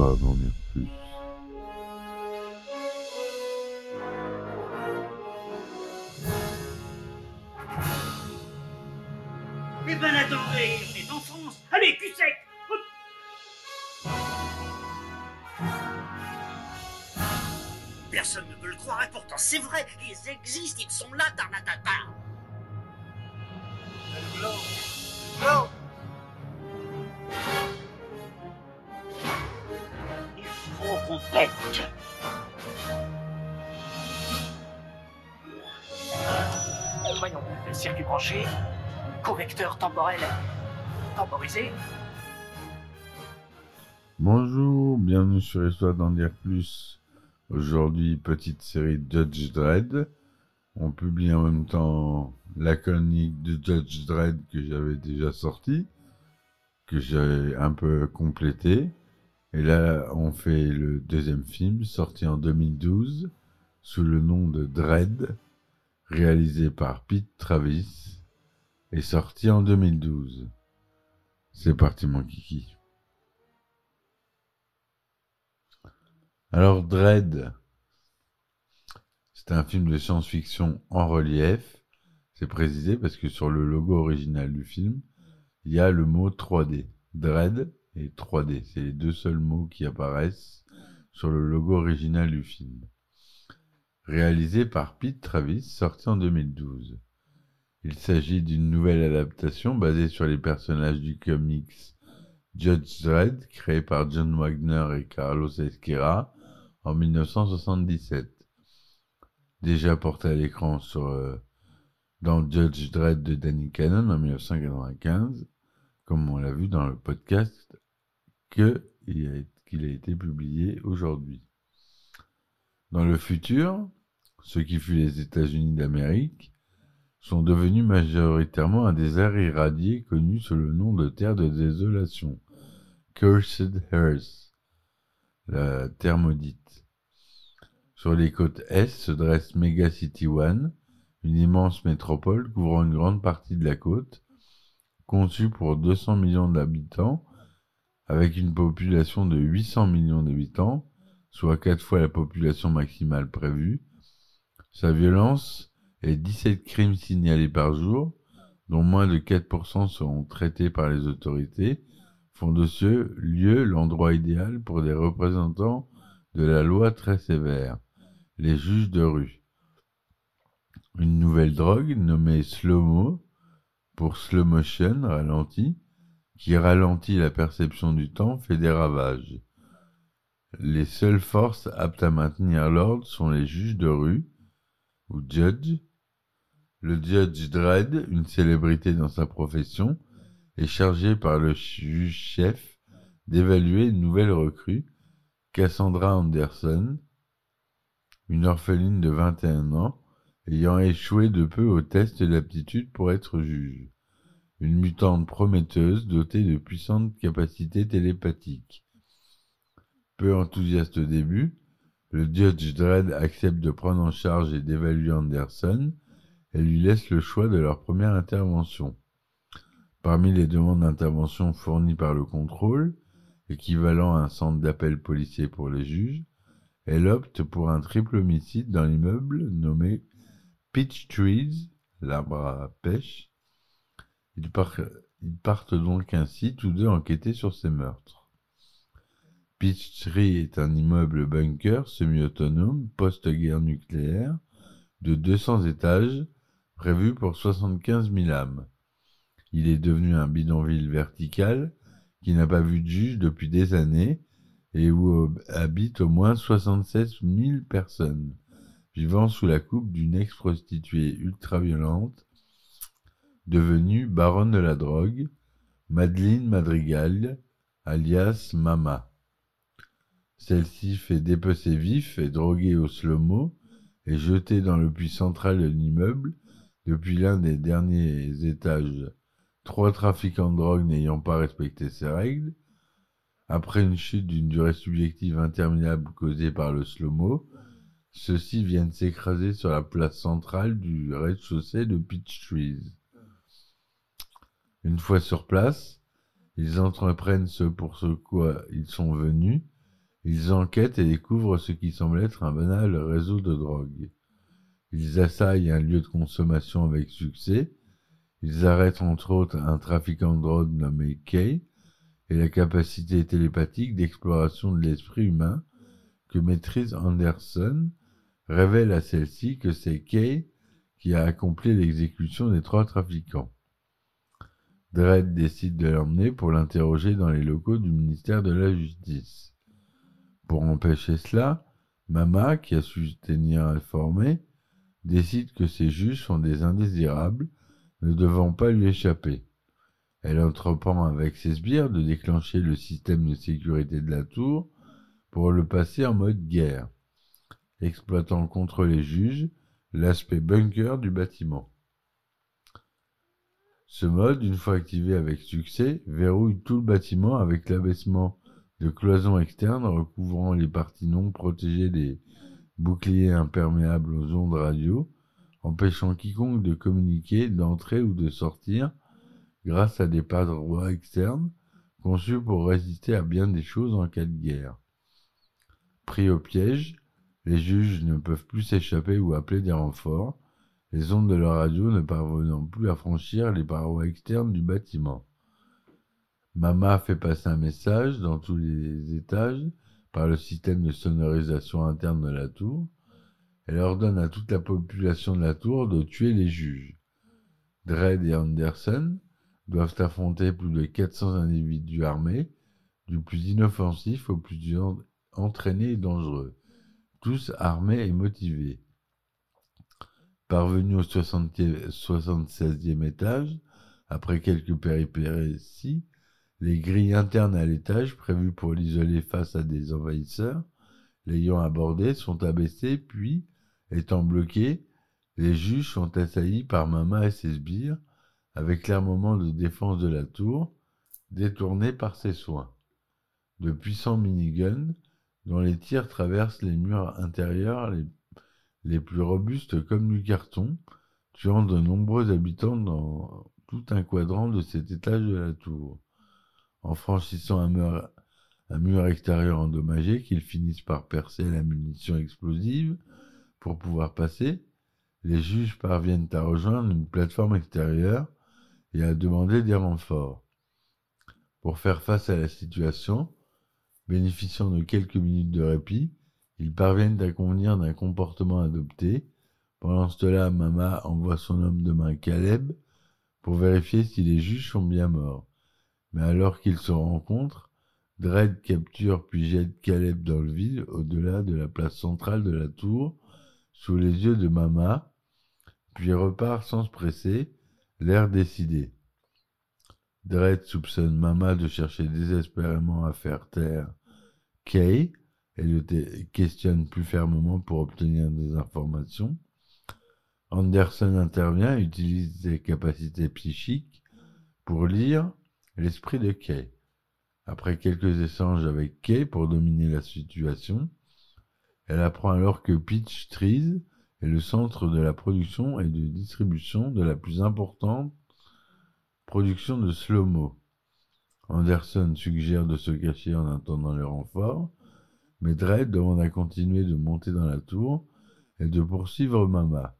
Eh ben attendez, on est en France. Allez, cul sec. Personne ne peut le croire et pourtant c'est vrai, ils existent, ils sont là, Tarnatata Voyons, circuit branché, correcteur temporel temporisé. Bonjour, bienvenue sur Histoire d'en dire plus. Aujourd'hui, petite série Judge Dredd. On publie en même temps la chronique de Judge Dredd que j'avais déjà sortie, que j'ai un peu complété. Et là, on fait le deuxième film, sorti en 2012, sous le nom de Dredd, réalisé par Pete Travis, et sorti en 2012. C'est parti mon kiki. Alors Dread, c'est un film de science-fiction en relief. C'est précisé parce que sur le logo original du film, il y a le mot 3D. Dread et 3D, c'est les deux seuls mots qui apparaissent sur le logo original du film. Réalisé par Pete Travis, sorti en 2012. Il s'agit d'une nouvelle adaptation basée sur les personnages du comics Judge Dredd, créé par John Wagner et Carlos Esquera en 1977. Déjà porté à l'écran euh, dans Judge Dredd de Danny Cannon en 1995, comme on l'a vu dans le podcast qu'il a été publié aujourd'hui. Dans le futur, ce qui fut les États-Unis d'Amérique sont devenus majoritairement un désert irradié connu sous le nom de terre de désolation, Cursed Earth, la terre maudite. Sur les côtes est se dresse Mega City One, une immense métropole couvrant une grande partie de la côte, conçue pour 200 millions d'habitants, avec une population de 800 millions d'habitants, soit quatre fois la population maximale prévue. Sa violence est 17 crimes signalés par jour, dont moins de 4% seront traités par les autorités, font de ce lieu l'endroit idéal pour des représentants de la loi très sévère, les juges de rue. Une nouvelle drogue nommée Slow-Mo, pour Slow Motion ralenti, qui ralentit la perception du temps, fait des ravages. Les seules forces aptes à maintenir l'ordre sont les juges de rue, ou judge. Le judge Dredd, une célébrité dans sa profession, est chargé par le juge-chef d'évaluer une nouvelle recrue, Cassandra Anderson, une orpheline de 21 ans, ayant échoué de peu au test d'aptitude pour être juge. Une mutante prometteuse dotée de puissantes capacités télépathiques. Peu enthousiaste au début, le Judge Dredd accepte de prendre en charge et d'évaluer Anderson et lui laisse le choix de leur première intervention. Parmi les demandes d'intervention fournies par le contrôle, équivalent à un centre d'appel policier pour les juges, elle opte pour un triple homicide dans l'immeuble nommé Peach Trees, l'arbre à pêche. Ils, par- ils partent donc ainsi tous deux enquêter sur ces meurtres. Peachtree est un immeuble bunker semi-autonome post-guerre nucléaire de 200 étages prévu pour 75 000 âmes. Il est devenu un bidonville vertical qui n'a pas vu de juge depuis des années et où habitent au moins 76 000 personnes vivant sous la coupe d'une ex-prostituée ultra-violente devenue baronne de la drogue, Madeleine Madrigal, alias Mama. Celle-ci fait dépecer vif et droguer au slow-mo et jetée dans le puits central de l'immeuble depuis l'un des derniers étages. Trois trafiquants de drogue n'ayant pas respecté ces règles, après une chute d'une durée subjective interminable causée par le slow-mo, ceux-ci viennent s'écraser sur la place centrale du rez-de-chaussée de Peach Trees. Une fois sur place, ils entreprennent ce pour ce quoi ils sont venus Ils enquêtent et découvrent ce qui semble être un banal réseau de drogue. Ils assaillent un lieu de consommation avec succès. Ils arrêtent entre autres un trafiquant de drogue nommé Kay et la capacité télépathique d'exploration de l'esprit humain que maîtrise Anderson révèle à celle-ci que c'est Kay qui a accompli l'exécution des trois trafiquants. Dredd décide de l'emmener pour l'interroger dans les locaux du ministère de la Justice. Pour empêcher cela, Mama, qui a su tenir informé, décide que ces juges sont des indésirables, ne devant pas lui échapper. Elle entreprend avec ses sbires de déclencher le système de sécurité de la tour pour le passer en mode guerre, exploitant contre les juges l'aspect bunker du bâtiment. Ce mode, une fois activé avec succès, verrouille tout le bâtiment avec l'abaissement de cloisons externes recouvrant les parties non protégées des boucliers imperméables aux ondes radio, empêchant quiconque de communiquer, d'entrer ou de sortir grâce à des parois externes conçus pour résister à bien des choses en cas de guerre. Pris au piège, les juges ne peuvent plus s'échapper ou appeler des renforts, les ondes de leur radio ne parvenant plus à franchir les parois externes du bâtiment. Mama fait passer un message dans tous les étages par le système de sonorisation interne de la tour. Elle ordonne à toute la population de la tour de tuer les juges. Dredd et Anderson doivent affronter plus de 400 individus armés, du plus inoffensif au plus entraîné et dangereux, tous armés et motivés. Parvenus au 76e étage, après quelques péripéties, les grilles internes à l'étage, prévues pour l'isoler face à des envahisseurs, l'ayant abordé, sont abaissées, puis, étant bloqués, les juges sont assaillis par Mama et ses sbires, avec l'armement de défense de la tour, détourné par ses soins. De puissants miniguns, dont les tirs traversent les murs intérieurs les, les plus robustes comme du carton, tuant de nombreux habitants dans tout un quadrant de cet étage de la tour. En franchissant un mur, extérieur endommagé, qu'ils finissent par percer la munition explosive pour pouvoir passer, les juges parviennent à rejoindre une plateforme extérieure et à demander des renforts. Pour faire face à la situation, bénéficiant de quelques minutes de répit, ils parviennent à convenir d'un comportement adopté. Pendant cela, Mama envoie son homme de main Caleb pour vérifier si les juges sont bien morts. Mais alors qu'ils se rencontrent, Dredd capture puis jette Caleb dans le vide, au-delà de la place centrale de la tour, sous les yeux de Mama, puis repart sans se presser, l'air décidé. Dredd soupçonne Mama de chercher désespérément à faire taire Kay et le questionne plus fermement pour obtenir des informations. Anderson intervient utilise ses capacités psychiques pour lire l'esprit de Kay. Après quelques échanges avec Kay pour dominer la situation, elle apprend alors que Peach Trees est le centre de la production et de distribution de la plus importante production de slow-mo. Anderson suggère de se cacher en attendant le renfort, mais Dredd demande à continuer de monter dans la tour et de poursuivre Mama.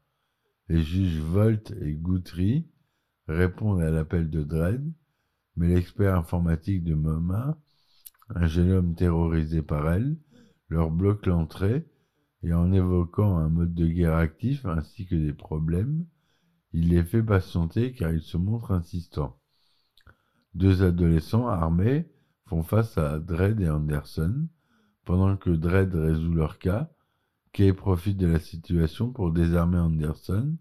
Les juges Volt et Guthrie répondent à l'appel de Dredd, mais l'expert informatique de Mama, un jeune homme terrorisé par elle, leur bloque l'entrée et en évoquant un mode de guerre actif ainsi que des problèmes, il les fait patienter car ils se montrent insistants. Deux adolescents armés font face à Dredd et Anderson. Pendant que Dredd résout leur cas, Kay profite de la situation pour désarmer Anderson,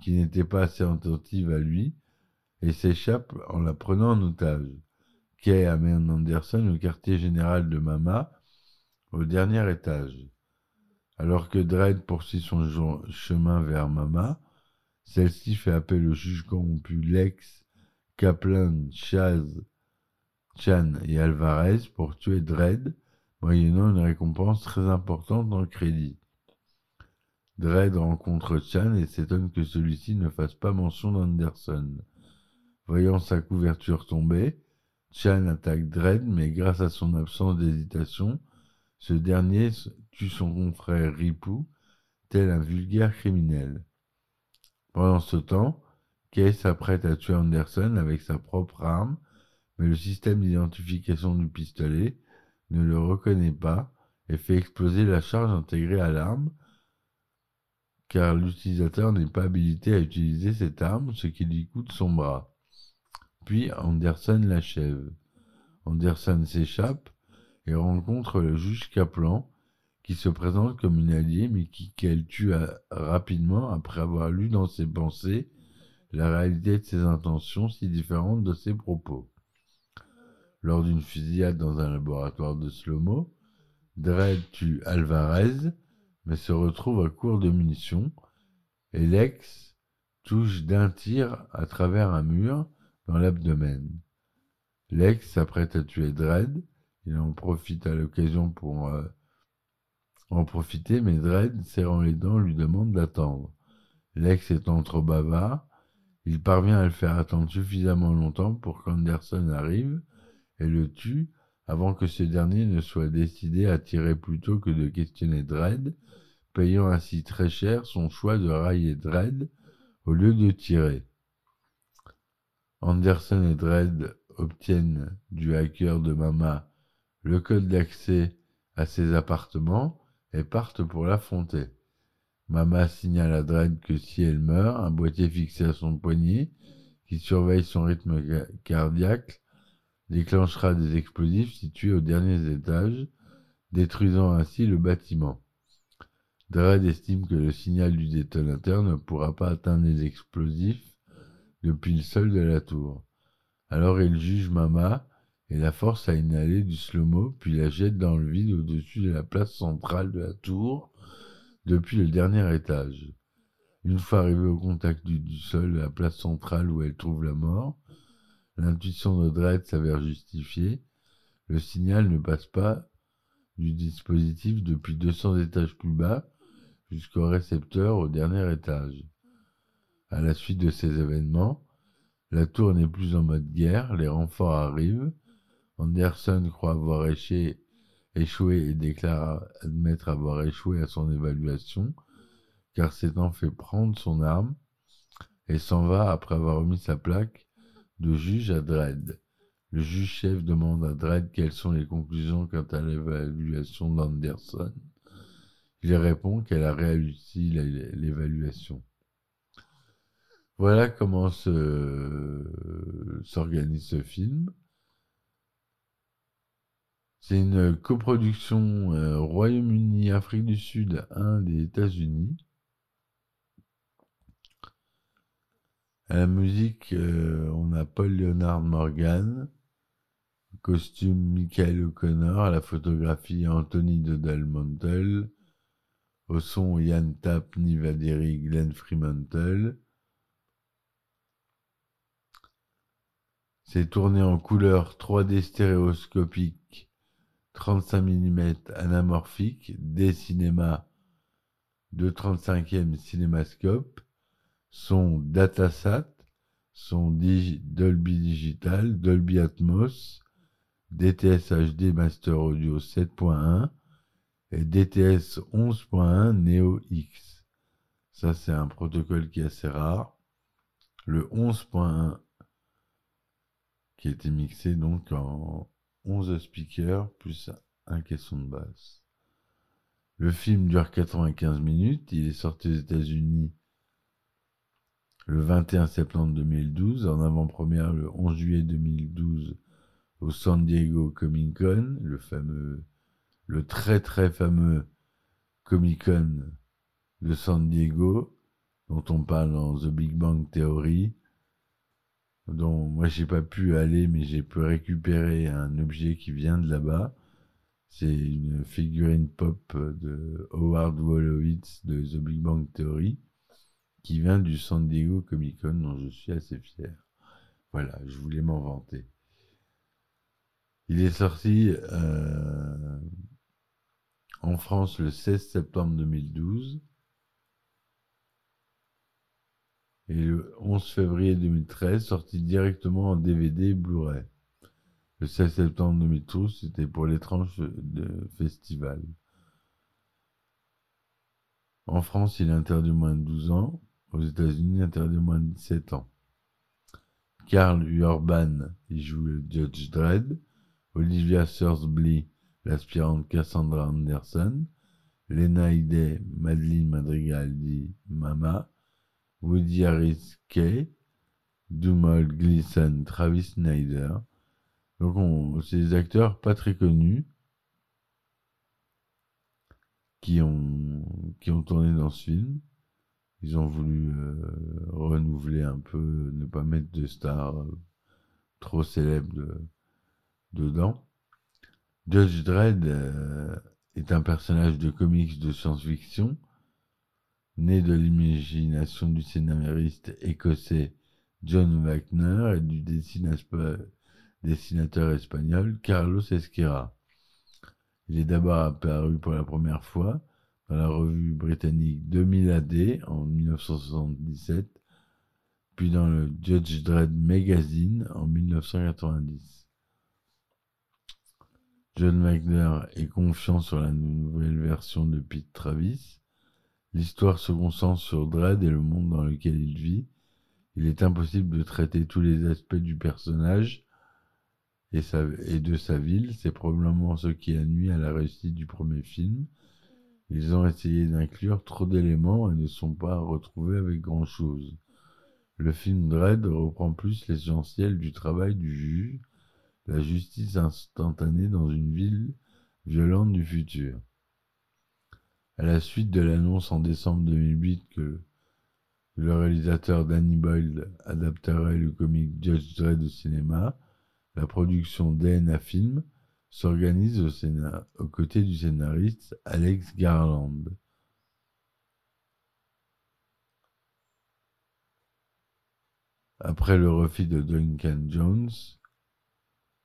qui n'était pas assez attentive à lui, et s'échappe en la prenant en otage. Kay amène Anderson au quartier général de Mama, au dernier étage. Alors que Dredd poursuit son chemin vers Mama, celle-ci fait appel au juge corrompu Lex, Kaplan, Chaz, Chan et Alvarez pour tuer Dredd, moyennant une récompense très importante en crédit. Dredd rencontre Chan et s'étonne que celui-ci ne fasse pas mention d'Anderson. Voyant sa couverture tomber, Chan attaque Dredd, mais grâce à son absence d'hésitation, Ce dernier tue son confrère Ripou, tel un vulgaire criminel. Pendant ce temps, Kay s'apprête à tuer Anderson avec sa propre arme, mais le système d'identification du pistolet ne le reconnaît pas et fait exploser la charge intégrée à l'arme, car l'utilisateur n'est pas habilité à utiliser cette arme, ce qui lui coûte son bras. Puis Anderson l'achève. Anderson s'échappe et rencontre le juge Kaplan, qui se présente comme une alliée, mais qui qu'elle tue rapidement après avoir lu dans ses pensées la réalité de ses intentions si différentes de ses propos. Lors d'une fusillade dans un laboratoire de Slomo, Dredd tue Alvarez, mais se retrouve à court de munitions, et Lex touche d'un tir à travers un mur l'abdomen. Lex s'apprête à tuer Dredd, il en profite à l'occasion pour euh, en profiter, mais Dredd, serrant les dents, lui demande d'attendre. Lex étant trop bavard, il parvient à le faire attendre suffisamment longtemps pour qu'Anderson arrive et le tue avant que ce dernier ne soit décidé à tirer plutôt que de questionner Dredd, payant ainsi très cher son choix de railler Dredd au lieu de tirer. Anderson et Dredd obtiennent du hacker de Mama le code d'accès à ses appartements et partent pour l'affronter. Mama signale à Dredd que si elle meurt, un boîtier fixé à son poignet, qui surveille son rythme cardiaque, déclenchera des explosifs situés aux derniers étages, détruisant ainsi le bâtiment. Dredd estime que le signal du détonateur ne pourra pas atteindre les explosifs depuis le sol de la tour. Alors il juge Mama et la force à inhaler du slow-mo, puis la jette dans le vide au-dessus de la place centrale de la tour, depuis le dernier étage. Une fois arrivée au contact du, sol de la place centrale où elle trouve la mort, l'intuition de Dredd s'avère justifiée. Le signal ne passe pas du dispositif depuis 200 étages plus bas jusqu'au récepteur au dernier étage. À la suite de ces événements, la tour n'est plus en mode guerre, les renforts arrivent. Anderson croit avoir échoué et déclare admettre avoir échoué à son évaluation, car s'étant fait prendre son arme, et s'en va après avoir remis sa plaque de juge à Dredd. Le juge-chef demande à Dredd quelles sont les conclusions quant à l'évaluation d'Anderson. Il répond qu'elle a réussi l'évaluation. Voilà comment s'organise ce film. C'est une coproduction euh, Royaume-Uni, Afrique du Sud, Inde et États-Unis. À la musique, euh, on a Paul Leonard Morgan, costume Michael O'Connor, à la photographie Anthony de Dalmontel, au son Yann Tapp, Nivadiri, Glenn Fremantle. C'est tourné en couleur 3D stéréoscopique 35 mm anamorphique, des cinémas de 35e cinémascope, son datasat, son Dolby Digital, Dolby Atmos, DTS HD Master Audio 7.1 et DTS 11.1 Neo X. Ça, c'est un protocole qui est assez rare. Le 11.1 qui été mixé donc en 11 speakers plus un caisson de basse. Le film dure 95 minutes. Il est sorti aux États-Unis le 21 septembre 2012, en avant-première le 11 juillet 2012 au San Diego Comic Con, le fameux, le très très fameux Comic Con de San Diego, dont on parle dans The Big Bang Theory, dont moi j'ai pas pu aller, mais j'ai pu récupérer un objet qui vient de là-bas. C'est une figurine pop de Howard Wolowitz de The Big Bang Theory, qui vient du San Diego Comic Con, dont je suis assez fier. Voilà, je voulais m'en vanter. Il est sorti euh, en France le 16 septembre 2012 et le 11 février 2013, sorti directement en DVD Blu-ray. Le 16 septembre 2012, c'était pour l'étrange de festival. En France, il est interdit moins de 12 ans. Aux États-Unis, interdit moins de 17 ans. Karl Urban y joue le Judge Dredd. Olivia Thursby, l'aspirante Cassandra Anderson. Lena Headey, Madeleine Madrigal dit Mama. Woody Harris Kay. Dumol Gleason, Travis Snyder. Donc, c'est des acteurs pas très connus qui ont, qui ont tourné dans ce film. Ils ont voulu euh, renouveler un peu, ne pas mettre de stars euh, trop célèbres dedans. Judge Dredd euh, est un personnage de comics de science-fiction, né de l'imagination du scénariste écossais John Wagner et du dessinateur espagnol Carlos Esquera. Il est d'abord apparu pour la première fois dans la revue britannique 2000 AD en 1977, puis dans le Judge Dredd Magazine en 1990. John Wagner est confiant sur la nouvelle version de Pete Travis. L'histoire se concentre sur Dredd et le monde dans lequel il vit. Il est impossible de traiter tous les aspects du personnage et, de sa ville. C'est probablement ce qui a nuit à la réussite du premier film. Ils ont essayé d'inclure trop d'éléments et ne sont pas retrouvés avec grand-chose. Le film Dread reprend plus l'essentiel du travail du juge, la justice instantanée dans une ville violente du futur. À la suite de l'annonce en décembre 2008 que le réalisateur Danny Boyle adapterait le comic Judge Dredd au cinéma, la production DNA Film s'organise au aux côtés du scénariste Alex Garland. Après le refus de Duncan Jones,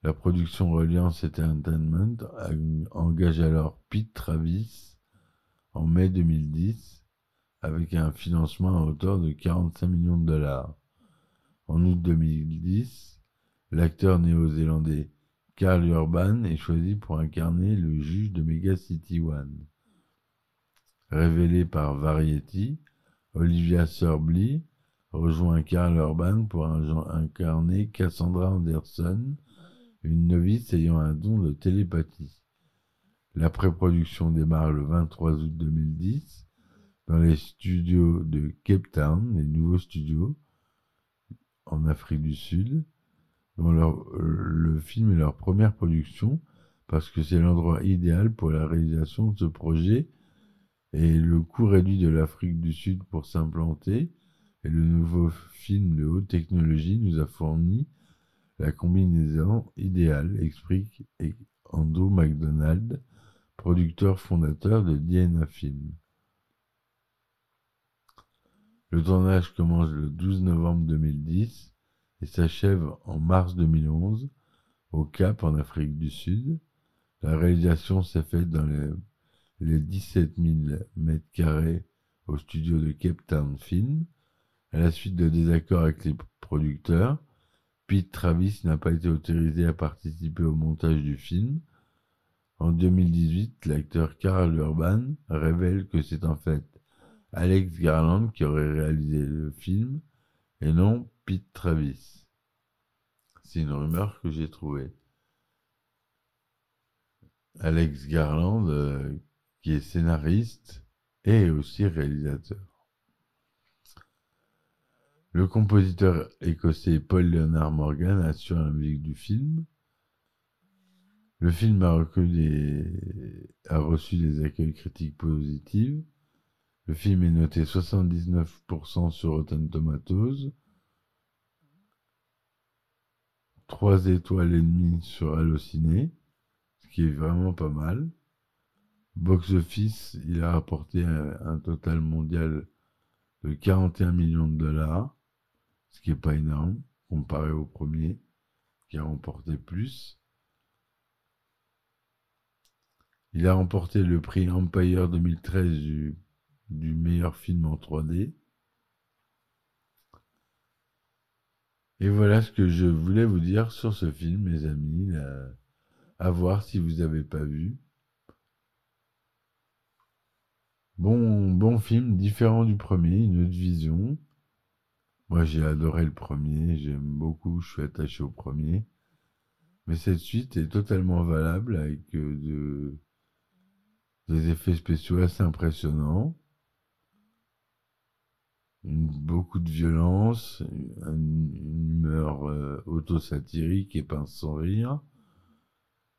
la production Reliance Entertainment engage alors Pete Travis en mai 2010 avec un financement à hauteur de 45 millions de dollars. En août 2010, L'acteur néo-zélandais Carl Urban est choisi pour incarner le juge de Mega City One. Révélé par Variety, Olivia Surbley rejoint Carl Urban pour incarner Cassandra Anderson, une novice ayant un don de télépathie. La pré-production démarre le 23 août 2010 dans les studios de Cape Town, les nouveaux studios en Afrique du Sud dont le film est leur première production, parce que c'est l'endroit idéal pour la réalisation de ce projet, et le coût réduit de l'Afrique du Sud pour s'implanter, et le nouveau film de haute technologie nous a fourni la combinaison idéale, explique Ando McDonald, producteur fondateur de DNA Film. Le tournage commence le 12 novembre 2010 et s'achève en mars 2011 au Cap en Afrique du Sud. La réalisation s'est faite dans les, les 17 000 mètres carrés au studio de Cape Town Film. À la suite de désaccords avec les producteurs, Pete Travis n'a pas été autorisé à participer au montage du film. En 2018, l'acteur Carl Urban révèle que c'est en fait Alex Garland qui aurait réalisé le film et non Pete Travis. C'est une rumeur que j'ai trouvée. Alex Garland, euh, qui est scénariste et aussi réalisateur. Le compositeur écossais Paul Leonard Morgan assure la musique du film. Le film a, a reçu des accueils critiques positifs. Le film est noté 79% sur Rotten Tomatoes 3 étoiles et demie sur Allociné, ce qui est vraiment pas mal. Box Office, il a rapporté un, total mondial de 41 millions de dollars, ce qui est pas énorme comparé au premier qui a remporté plus. Il a remporté le prix Empire 2013 du, meilleur film en 3D. Et voilà ce que je voulais vous dire sur ce film, mes amis. là. À voir si vous n'avez pas vu. Bon, bon film, différent du premier, une autre vision. Moi, j'ai adoré le premier, j'aime beaucoup, je suis attaché au premier. Mais cette suite est totalement valable avec euh, de, des effets spéciaux assez impressionnants. Beaucoup de violence, une, une humeur euh, auto-satirique et pince sans rire.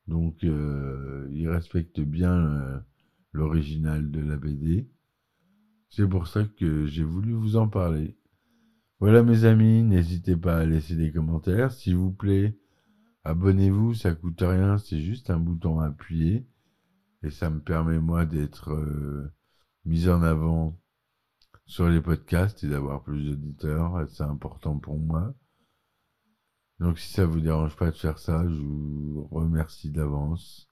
Donc, euh, il respecte bien euh, l'original de la BD. C'est pour ça que j'ai voulu vous en parler. Voilà mes amis, n'hésitez pas à laisser des commentaires. S'il vous plaît, abonnez-vous, ça coûte rien, c'est juste un bouton à appuyer. Et ça me permet moi d'être euh, mis en avant sur les podcasts et d'avoir plus d'auditeurs. C'est important pour moi. Donc si ça vous dérange pas de faire ça, je vous remercie d'avance.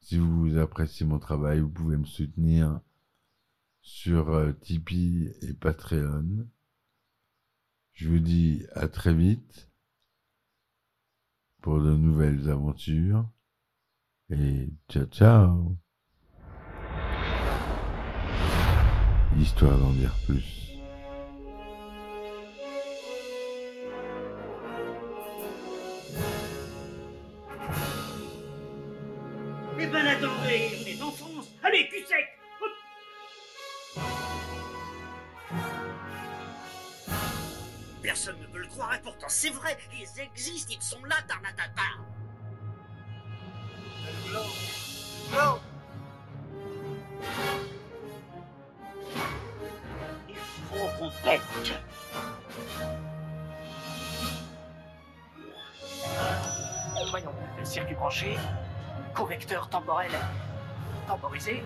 Si vous appréciez mon travail, vous pouvez me soutenir sur euh, Tipeee et Patreon. Je vous dis à très vite pour de nouvelles aventures. Et ciao ciao Histoire d'en dire plus. Eh ben on est. Allez, cul sec Personne ne peut le croire et pourtant c'est vrai, ils existent, ils sont là, Tarnatata. temporelle, temporisée,